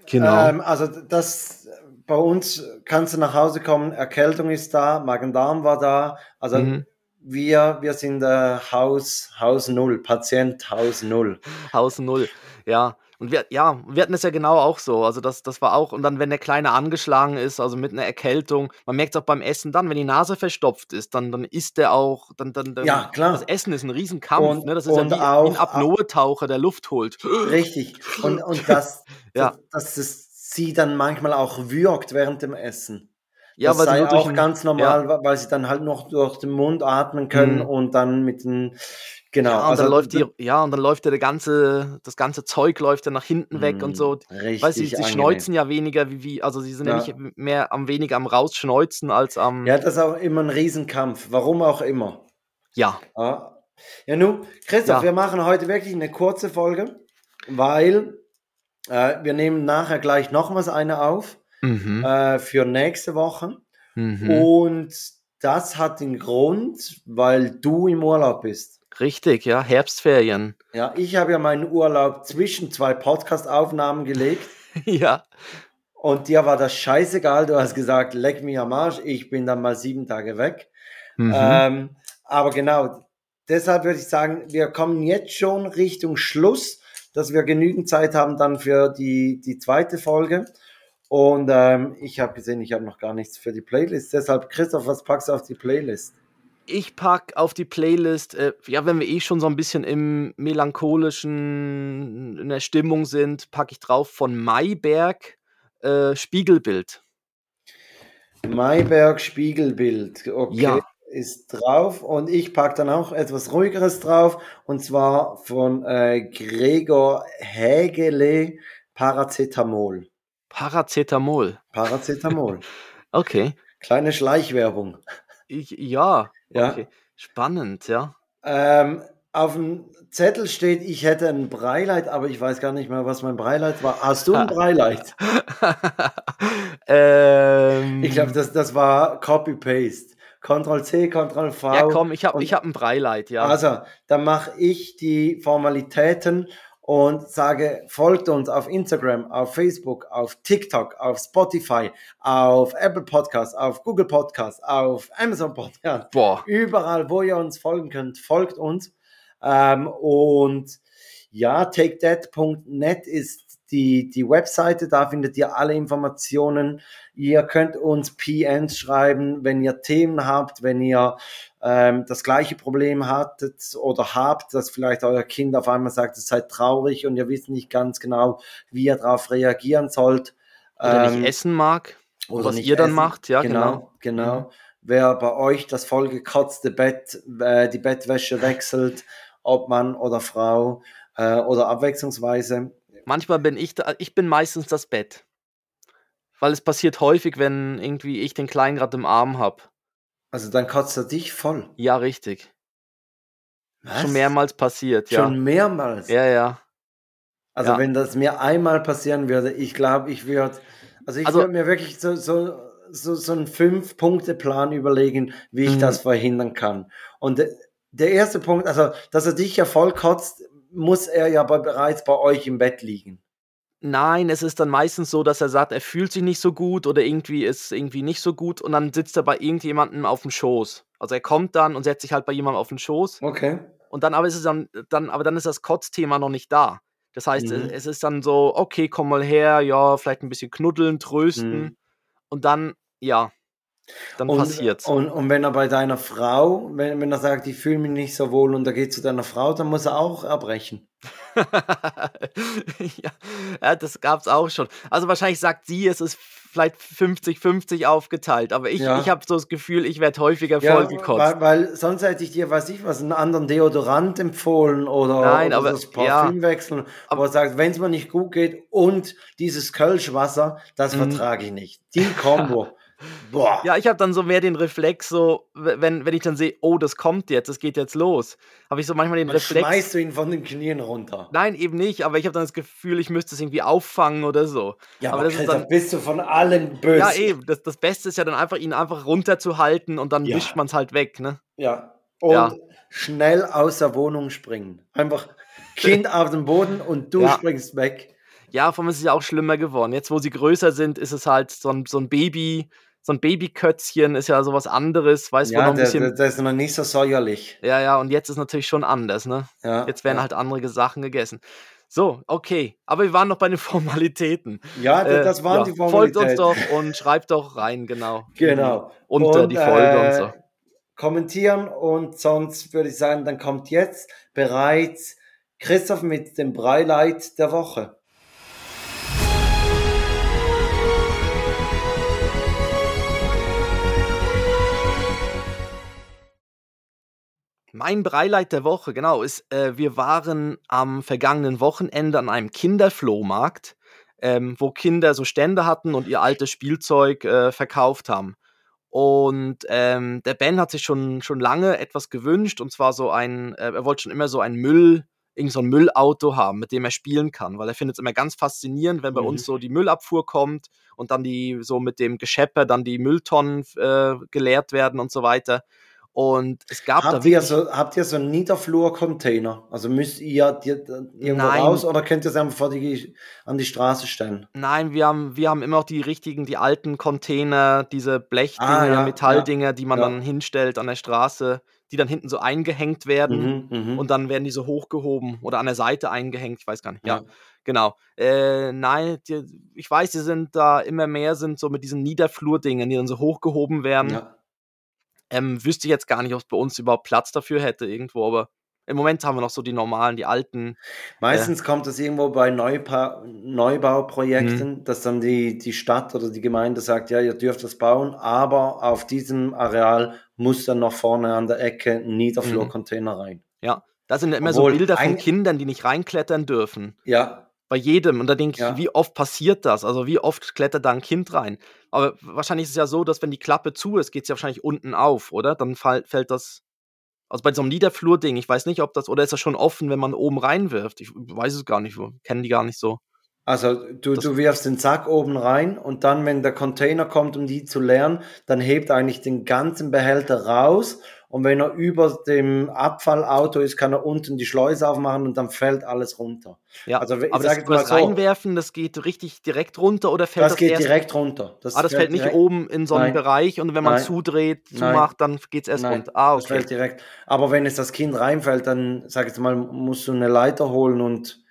genau. ähm, also das bei uns kannst du nach Hause kommen, Erkältung ist da, Magen-Darm war da. Also Mhm. Wir, wir sind äh, Haus, Haus Null, Patient Haus Null. Haus Null. Ja. Und wir, ja, wir hatten es ja genau auch so. Also das, das war auch, und dann, wenn der Kleine angeschlagen ist, also mit einer Erkältung, man merkt es auch beim Essen dann, wenn die Nase verstopft ist, dann, dann isst der auch, dann, dann, dann Ja, klar. das Essen ist ein Riesenkampf, Und- ne? Das ist ja und wie auch- ein Apnoe-Taucher, der Luft holt. Richtig. Und, und das, Ja. dass, dass es sie dann manchmal auch würgt während dem Essen. Ja, das sei auch ein- ganz normal, wa- weil sie dann halt noch durch den Mund atmen können Mhm. und dann mit den, genau. Ja, und dann läuft die, ja, und dann läuft ja der ganze, das ganze Zeug läuft ja nach hinten weg und so. Mm, Richtig Weil sie, sie schneuzen ja weniger wie, wie, also sie sind ja, Ja. nicht mehr am weniger am rausschneuzen als am, Ja, das ist auch immer ein Riesenkampf, warum auch immer. ja. Ja, ja nun, Christoph, Ja. wir machen heute wirklich eine kurze Folge, weil äh, wir nehmen nachher gleich nochmals eine auf Mhm. äh, für nächste Woche. Mhm. Und das hat den Grund, weil du im Urlaub bist. Richtig, ja, Herbstferien. Ja, ich habe ja meinen Urlaub zwischen zwei Podcast-Aufnahmen gelegt ja. und dir war das scheißegal. Du hast gesagt, leck mich am Arsch, ich bin dann mal sieben Tage weg. Mhm. Ähm, aber genau, deshalb würde ich sagen, wir kommen jetzt schon Richtung Schluss, dass wir genügend Zeit haben dann für die, die zweite Folge. Und ähm, ich habe gesehen, ich habe noch gar nichts für die Playlist. Deshalb, Christoph, was packst du auf die Playlist? Ich pack auf die Playlist, äh, ja, wenn wir eh schon so ein bisschen im melancholischen, in der Stimmung sind, packe ich drauf von Mayberg äh, Spiegelbild. Mayberg Spiegelbild. Okay. Ja. Ist drauf und ich packe dann auch etwas ruhigeres drauf und zwar von äh, Gregor Hägele Paracetamol. Paracetamol. Paracetamol. Okay. Kleine Schleichwerbung. Ich, ja. Ja. Okay. Spannend, ja. Ähm, auf dem Zettel steht, ich hätte ein Breileid, aber ich weiß gar nicht mehr, was mein Breileid war. Hast du ein Breileid? ähm, Ich glaube, das, das war Copy-Paste. Ctrl-C, Ctrl-V. Ja, komm, ich habe ich hab ein Breileid, ja. Also, dann mache ich die Formalitäten und sage, folgt uns auf Instagram, auf Facebook, auf TikTok, auf Spotify, auf Apple Podcasts, auf Google Podcasts, auf Amazon Podcasts. Boah. Überall, wo ihr uns folgen könnt, folgt uns. Ähm, und ja, takethat.net ist die, die Webseite, da findet ihr alle Informationen. Ihr könnt uns PNs schreiben, wenn ihr Themen habt, wenn ihr ähm, das gleiche Problem hattet oder habt, dass vielleicht euer Kind auf einmal sagt, es seid traurig und ihr wisst nicht ganz genau, wie ihr darauf reagieren sollt. Oder Ähm, nicht essen mag. oder was ihr dann essen. macht, ja, genau. Genau, Mhm. Wer bei euch das vollgekotzte Bett, äh, die Bettwäsche wechselt, ob Mann oder Frau äh, oder abwechslungsweise. Manchmal bin ich da, ich bin meistens das Bett. Weil es passiert häufig, wenn irgendwie ich den Kleinen gerade im Arm habe. Also dann kotzt er dich voll. Ja, richtig. Was? Schon mehrmals passiert, ja. Schon mehrmals. Ja, ja. Also ja. wenn das mir einmal passieren würde, ich glaube, ich würde, also ich also, würde mir wirklich so, so, so, so einen Fünf-Punkte-Plan überlegen, wie ich mhm. das verhindern kann. Und der erste Punkt, also dass er dich ja voll kotzt, muss er ja bereits bei euch im Bett liegen. Nein, es ist dann meistens so, dass er sagt, er fühlt sich nicht so gut oder irgendwie ist irgendwie nicht so gut und dann sitzt er bei irgendjemandem auf dem Schoß. Also er kommt dann und setzt sich halt bei jemandem auf den Schoß. Okay. Und dann aber ist es dann, dann aber dann ist das Kotzthema noch nicht da. Das heißt, mhm. es ist dann so, okay, komm mal her, ja, vielleicht ein bisschen knuddeln, trösten mhm. und dann, ja, dann und, passiert's. Und, und wenn er bei deiner Frau, wenn, wenn er sagt, ich fühle mich nicht so wohl und er geht zu deiner Frau, dann muss er auch erbrechen. ja, das gab's auch schon. Also wahrscheinlich sagt sie, es ist vielleicht 50-50 aufgeteilt, aber ich, ja. ich habe so das Gefühl, ich werde häufiger ja, vollgekotzt. Weil, weil, sonst hätte ich dir, weiß ich was, einen anderen Deodorant empfohlen oder, Nein, oder aber, das Parfüm ja, wechseln, aber sagt, wenn es mir nicht gut geht und dieses Kölschwasser, das mhm. vertrage ich nicht. Die Kombo. Boah. Ja, ich habe dann so mehr den Reflex, so, wenn, wenn ich dann sehe, oh, das kommt jetzt, das geht jetzt los, habe ich so manchmal den dann Reflex. Schmeißt du ihn von den Knien runter? Nein, eben nicht, aber ich habe dann das Gefühl, ich müsste es irgendwie auffangen oder so. Ja, aber, aber das ist dann, bist du von allen böse. Ja, eben. Das, das Beste ist ja dann einfach, ihn einfach runterzuhalten und dann ja. wischt man es halt weg, ne? Ja. Und ja. schnell aus der Wohnung springen. Einfach Kind auf dem Boden und du ja. springst weg. Ja, vor allem ist es ja auch schlimmer geworden. Jetzt, wo sie größer sind, ist es halt so ein, so ein Baby so ein Babykötzchen ist ja sowas anderes, weißt du, ja, noch ein der, bisschen. Der, ist noch nicht so säuerlich. Ja, ja, und jetzt ist natürlich schon anders, ne? Ja, jetzt werden ja. halt andere Sachen gegessen. So, okay. Aber wir waren noch bei den Formalitäten. Ja, das waren äh, die Formalitäten. Folgt uns doch und schreibt doch rein, genau. Genau. Unter und, die Folge äh, und so. Kommentieren und sonst würde ich sagen, dann kommt jetzt bereits Christoph mit dem Breileit der Woche. Mein Breileit der Woche, genau, ist, äh, wir waren am vergangenen Wochenende an einem Kinderflohmarkt, ähm, wo Kinder so Stände hatten und ihr altes Spielzeug äh, verkauft haben. Und ähm, der Ben hat sich schon, schon lange etwas gewünscht, und zwar so ein, äh, er wollte schon immer so ein Müll, irgend so ein Müllauto haben, mit dem er spielen kann, weil er findet es immer ganz faszinierend, wenn bei mhm. uns so die Müllabfuhr kommt und dann die so mit dem Geschepper dann die Mülltonnen äh, geleert werden und so weiter. Und es gab habt da ihr so, Habt ihr so einen Niederflur-Container? Also müsst ihr die, irgendwo Nein. raus oder könnt ihr es einfach vor die, an die Straße stellen? Nein, wir haben, wir haben immer noch die richtigen, die alten Container, diese Blechdinger, ah, ja, Metalldinger, ja, die man ja. dann hinstellt an der Straße, die dann hinten so eingehängt werden mhm, mhm, und dann werden die so hochgehoben oder an der Seite eingehängt, ich weiß gar nicht. Ja, genau. Äh, nein, die, ich weiß, die sind da immer mehr sind so mit diesen Niederflurdingen, die dann so hochgehoben werden. Ja ähm, wüsste ich jetzt gar nicht, ob es bei uns überhaupt Platz dafür hätte irgendwo, aber im Moment haben wir noch so die normalen, die alten. Meistens äh, kommt es irgendwo bei Neubau, Neubauprojekten, mhm. dass dann die, die Stadt oder die Gemeinde sagt, ja, ihr dürft das bauen, aber auf diesem Areal muss dann noch vorne an der Ecke ein Niederflurcontainer mhm. rein. Ja, da sind immer Obwohl so Bilder von Kindern, die nicht reinklettern dürfen. Ja, bei jedem. Und da denke ich, ja. wie oft passiert das? Also wie oft klettert da ein Kind rein? Aber wahrscheinlich ist es ja so, dass wenn die Klappe zu ist, geht es ja wahrscheinlich unten auf, oder? Dann fall, fällt das. Also bei so einem Niederflur-Ding, ich weiß nicht, ob das, oder ist das schon offen, wenn man oben reinwirft? Ich weiß es gar nicht, kennen die gar nicht so. Also du, du wirfst den Sack oben rein und dann, wenn der Container kommt, um die zu leeren, dann hebt eigentlich den ganzen Behälter raus und wenn er über dem Abfallauto ist, kann er unten die Schleuse aufmachen und dann fällt alles runter. Ja, also, aber das, das so, reinwerfen, das geht richtig direkt runter oder fällt das? Das geht erst, direkt runter. Das ah, das fällt, fällt nicht oben in so einen Nein. Bereich und wenn man Nein. zudreht, zumacht, dann geht es erst Nein. runter. Ah, okay. Das fällt direkt. Aber wenn es das Kind reinfällt, dann, sag ich jetzt mal, musst du eine Leiter holen und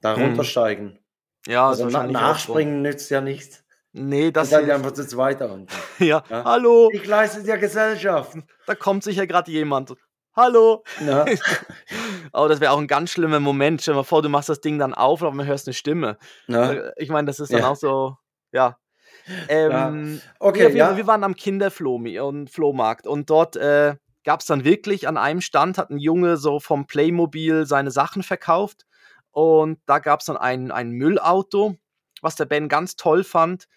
da hm. runtersteigen. Ja, also na nachspringen nützt ja nichts. Nee, das ist. einfach zu zweit und. ja. ja. Hallo. Ich leiste dir Gesellschaft. Da kommt sicher gerade jemand. Hallo. Ja. Aber das wäre auch ein ganz schlimmer Moment. Stell dir mal vor, du machst das Ding dann auf, aber man hörst eine Stimme. Ja. Äh, ich meine, das ist dann ja. auch so, ja. Ähm, okay, wir, ja. wir waren am Kinderflohmarkt und dort äh, gab es dann wirklich an einem Stand, hat ein Junge so vom Playmobil seine Sachen verkauft und da gab es dann ein, ein Müllauto, was der Ben ganz toll fand.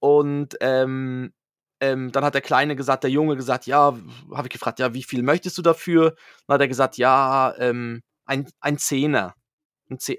Und ähm, ähm, dann hat der Kleine gesagt, der Junge gesagt, ja, habe ich gefragt, ja, wie viel möchtest du dafür? Dann hat er gesagt, ja, ähm, ein, ein Zehner.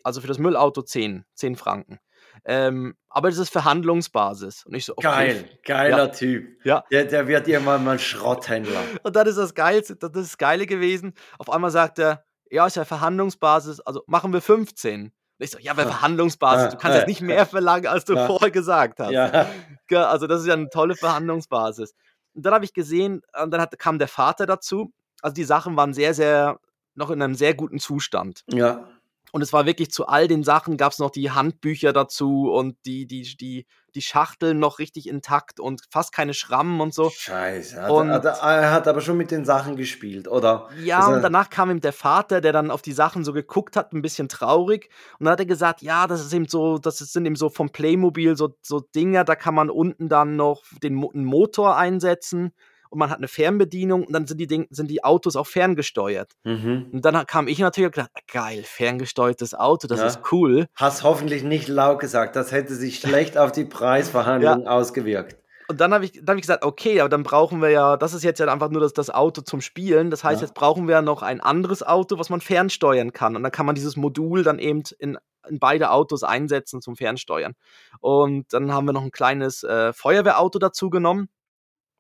also für das Müllauto 10, 10 Franken. Ähm, aber das ist Verhandlungsbasis. Und ich so, okay. Geil, geiler ja. Typ. Ja. Der, der wird irgendwann mal Schrotthändler. Und dann ist das Geilste, das ist das Geile gewesen. Auf einmal sagt er, ja, ist ja Verhandlungsbasis, also machen wir 15. Und ich so, ja, bei Verhandlungsbasis, du kannst jetzt nicht mehr verlangen, als du vorher gesagt hast. Ja. Also das ist ja eine tolle Verhandlungsbasis. Und dann habe ich gesehen, und dann hat, kam der Vater dazu. Also die Sachen waren sehr, sehr, noch in einem sehr guten Zustand. Ja. Und es war wirklich zu all den Sachen gab es noch die Handbücher dazu und die, die, die, die Schachteln noch richtig intakt und fast keine Schrammen und so. Scheiße. Hat, und, hat, er hat aber schon mit den Sachen gespielt, oder? Ja, und danach kam ihm der Vater, der dann auf die Sachen so geguckt hat, ein bisschen traurig. Und dann hat er gesagt, ja, das ist eben so, das sind eben so vom Playmobil so, so Dinger, da kann man unten dann noch den Motor einsetzen und man hat eine Fernbedienung und dann sind die, Ding, sind die Autos auch ferngesteuert. Mhm. Und dann kam ich natürlich und gedacht, geil, ferngesteuertes Auto, das ja. ist cool. Hast hoffentlich nicht laut gesagt, das hätte sich schlecht auf die Preisverhandlungen ja. ausgewirkt. Und dann habe ich, hab ich gesagt, okay, aber dann brauchen wir ja, das ist jetzt ja einfach nur das, das Auto zum Spielen. Das heißt, ja. jetzt brauchen wir ja noch ein anderes Auto, was man fernsteuern kann. Und dann kann man dieses Modul dann eben in, in beide Autos einsetzen zum Fernsteuern. Und dann haben wir noch ein kleines äh, Feuerwehrauto dazu genommen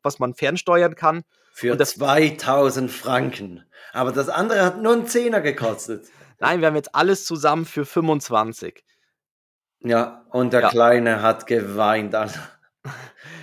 was man fernsteuern kann. Für das, 2000 Franken. Aber das andere hat nur einen Zehner gekostet. Nein, wir haben jetzt alles zusammen für 25. Ja, und der ja. Kleine hat geweint. Also.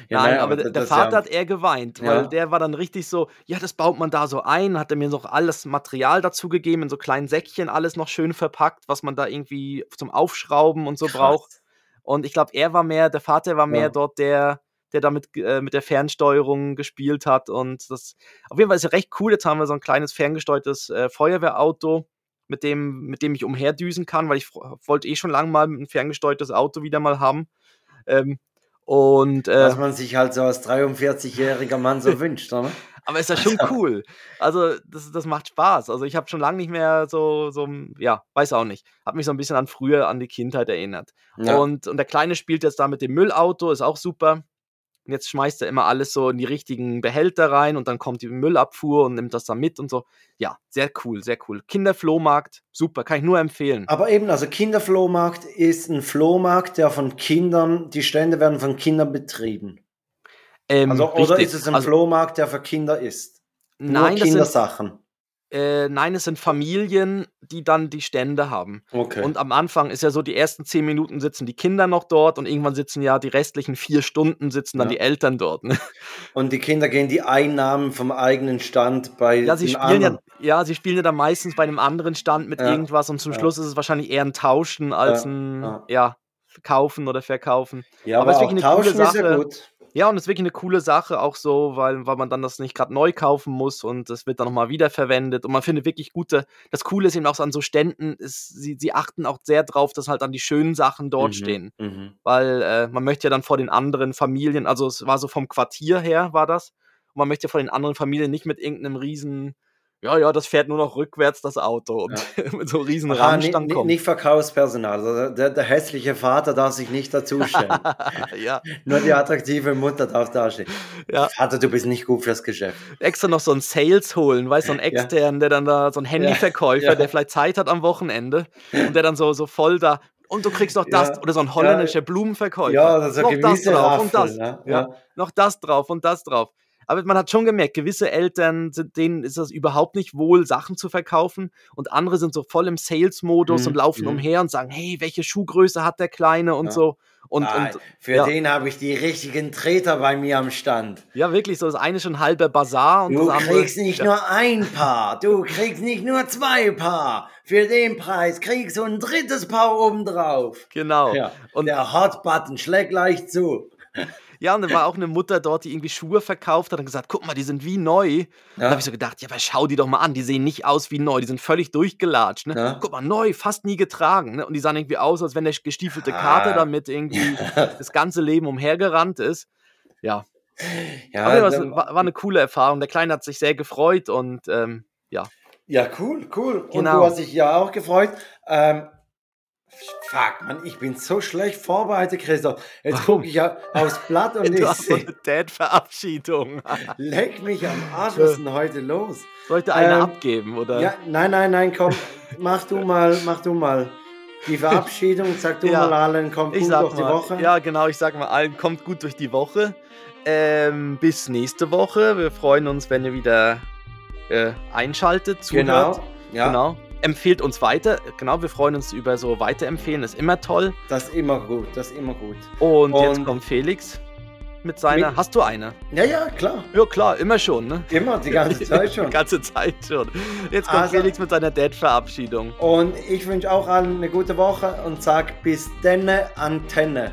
Ja, Nein, aber, aber der Vater ja, hat eher geweint, weil ja. der war dann richtig so, ja, das baut man da so ein, hat er mir noch alles Material dazu gegeben, in so kleinen Säckchen, alles noch schön verpackt, was man da irgendwie zum Aufschrauben und so Krass. braucht. Und ich glaube, er war mehr, der Vater war mehr dort der, der damit äh, mit der Fernsteuerung gespielt hat. Und das auf jeden Fall ist ja recht cool. Jetzt haben wir so ein kleines ferngesteuertes äh, Feuerwehrauto, mit dem, mit dem ich umherdüsen kann, weil ich wollte eh schon lange mal ein ferngesteuertes Auto wieder mal haben. Ähm, und, äh, Was man sich halt so als 43-jähriger Mann so wünscht, oder? Aber ist ja schon cool. Also, das, das macht Spaß. Also, ich habe schon lange nicht mehr so, so, ja, weiß auch nicht. Hat mich so ein bisschen an früher, an die Kindheit erinnert. Ja. Und, und der Kleine spielt jetzt da mit dem Müllauto, ist auch super. Und jetzt schmeißt er immer alles so in die richtigen Behälter rein und dann kommt die Müllabfuhr und nimmt das da mit und so. Ja, sehr cool, sehr cool. Kinderflohmarkt, super, kann ich nur empfehlen. Aber eben, also Kinderflohmarkt ist ein Flohmarkt, der von Kindern, die Stände werden von Kindern betrieben. Ähm, also, oder ist es ein also, Flohmarkt, der für Kinder ist? Nur nein, Kindersachen. Äh, nein, es sind Familien, die dann die Stände haben. Okay. Und am Anfang ist ja so, die ersten zehn Minuten sitzen die Kinder noch dort und irgendwann sitzen ja die restlichen vier Stunden sitzen dann ja. die Eltern dort. Ne? Und die Kinder gehen die Einnahmen vom eigenen Stand bei ja, sie spielen anderen. ja, ja, sie spielen ja dann meistens bei einem anderen Stand mit ja. irgendwas und zum Schluss ist es wahrscheinlich eher ein Tauschen als ein ja. Kaufen oder Verkaufen. Ja, aber, aber es ist wirklich eine coole Sache. Ist ja gut. Ja, und es ist wirklich eine coole Sache, auch so, weil, weil man dann das nicht gerade neu kaufen muss und es wird dann nochmal wiederverwendet. Und man findet wirklich gute. Das Coole ist eben auch so an so Ständen, ist, sie, sie achten auch sehr drauf, dass halt dann die schönen Sachen dort mhm, stehen. Mhm. Weil äh, man möchte ja dann vor den anderen Familien, also es war so vom Quartier her, war das. Und man möchte ja vor den anderen Familien nicht mit irgendeinem riesen ja, ja, das fährt nur noch rückwärts, das Auto. Und ja. mit so riesen Aha, Randstand kommt. Nicht Verkaufspersonal. Also der, der, hässliche Vater darf sich nicht dazustellen. ja. Nur die attraktive Mutter darf dastehen. Ja. Vater, du bist nicht gut fürs Geschäft. Extra noch so einen Sales holen, weißt du, so einen externen, der dann da, so ein Handyverkäufer, der vielleicht Zeit hat am Wochenende und der dann so, so voll da, und du kriegst noch das, oder so ein holländischer Blumenverkäufer. Ja, das ist noch das drauf Raffel, und das. Ne? Ja. Noch das drauf und das drauf. Aber man hat schon gemerkt, gewisse Eltern, denen ist das überhaupt nicht wohl, Sachen zu verkaufen. Und andere sind so voll im Sales-Modus mhm. und laufen mhm. umher und sagen, hey, welche Schuhgröße hat der Kleine und ja. so. Und, ah, und, für ja. den habe ich die richtigen Treter bei mir am Stand. Ja, wirklich, so das eine schon halber Bazar. Und du das andere, kriegst nicht ja. nur ein Paar, du kriegst nicht nur zwei Paar. Für den Preis kriegst du ein drittes Paar obendrauf. Genau. Ja. Und der Hot-Button schlägt gleich zu. Ja, und dann war auch eine Mutter dort, die irgendwie Schuhe verkauft hat und gesagt, guck mal, die sind wie neu. Ja. Da habe ich so gedacht, ja, aber schau die doch mal an, die sehen nicht aus wie neu, die sind völlig durchgelatscht. Ne? Ja. Guck mal, neu, fast nie getragen. Ne? Und die sahen irgendwie aus, als wenn der gestiefelte Kater ah. damit irgendwie das ganze Leben umhergerannt ist. Ja. Ja, aber es war, war, eine coole Erfahrung. Der Kleine hat sich sehr gefreut und ähm, ja. Ja, cool, cool. Und genau. du hast dich ja auch gefreut. Ähm, Fuck, Mann, ich bin so schlecht vorbereitet, Christoph. Jetzt gucke ich ja aufs Blatt und ich sehe. Dad-Verabschiedung. Leck mich am Arsch, was ist denn heute los? Sollte eine ähm, abgeben, oder? Ja, nein, nein, nein, komm, mach du mal, mach du mal. die Verabschiedung. Sag du ja, mal allen, kommt gut durch mal, die Woche. Ja, genau, ich sag mal allen, kommt gut durch die Woche. Ähm, bis nächste Woche. Wir freuen uns, wenn ihr wieder äh, einschaltet, zuhört. Genau. Ja. genau. Empfehlt uns weiter. Genau, wir freuen uns über so Weiterempfehlen. Das ist immer toll. Das ist immer gut. Das ist immer gut. Und, Und jetzt kommt Felix mit seiner. Mit, hast du eine? Ja, ja, klar. Ja, klar, immer schon, ne? Immer, die ganze Zeit schon. die ganze Zeit schon. Jetzt kommt also, Felix mit seiner Dad-Verabschiedung. Und ich wünsche auch allen eine gute Woche und sag bis denne Antenne.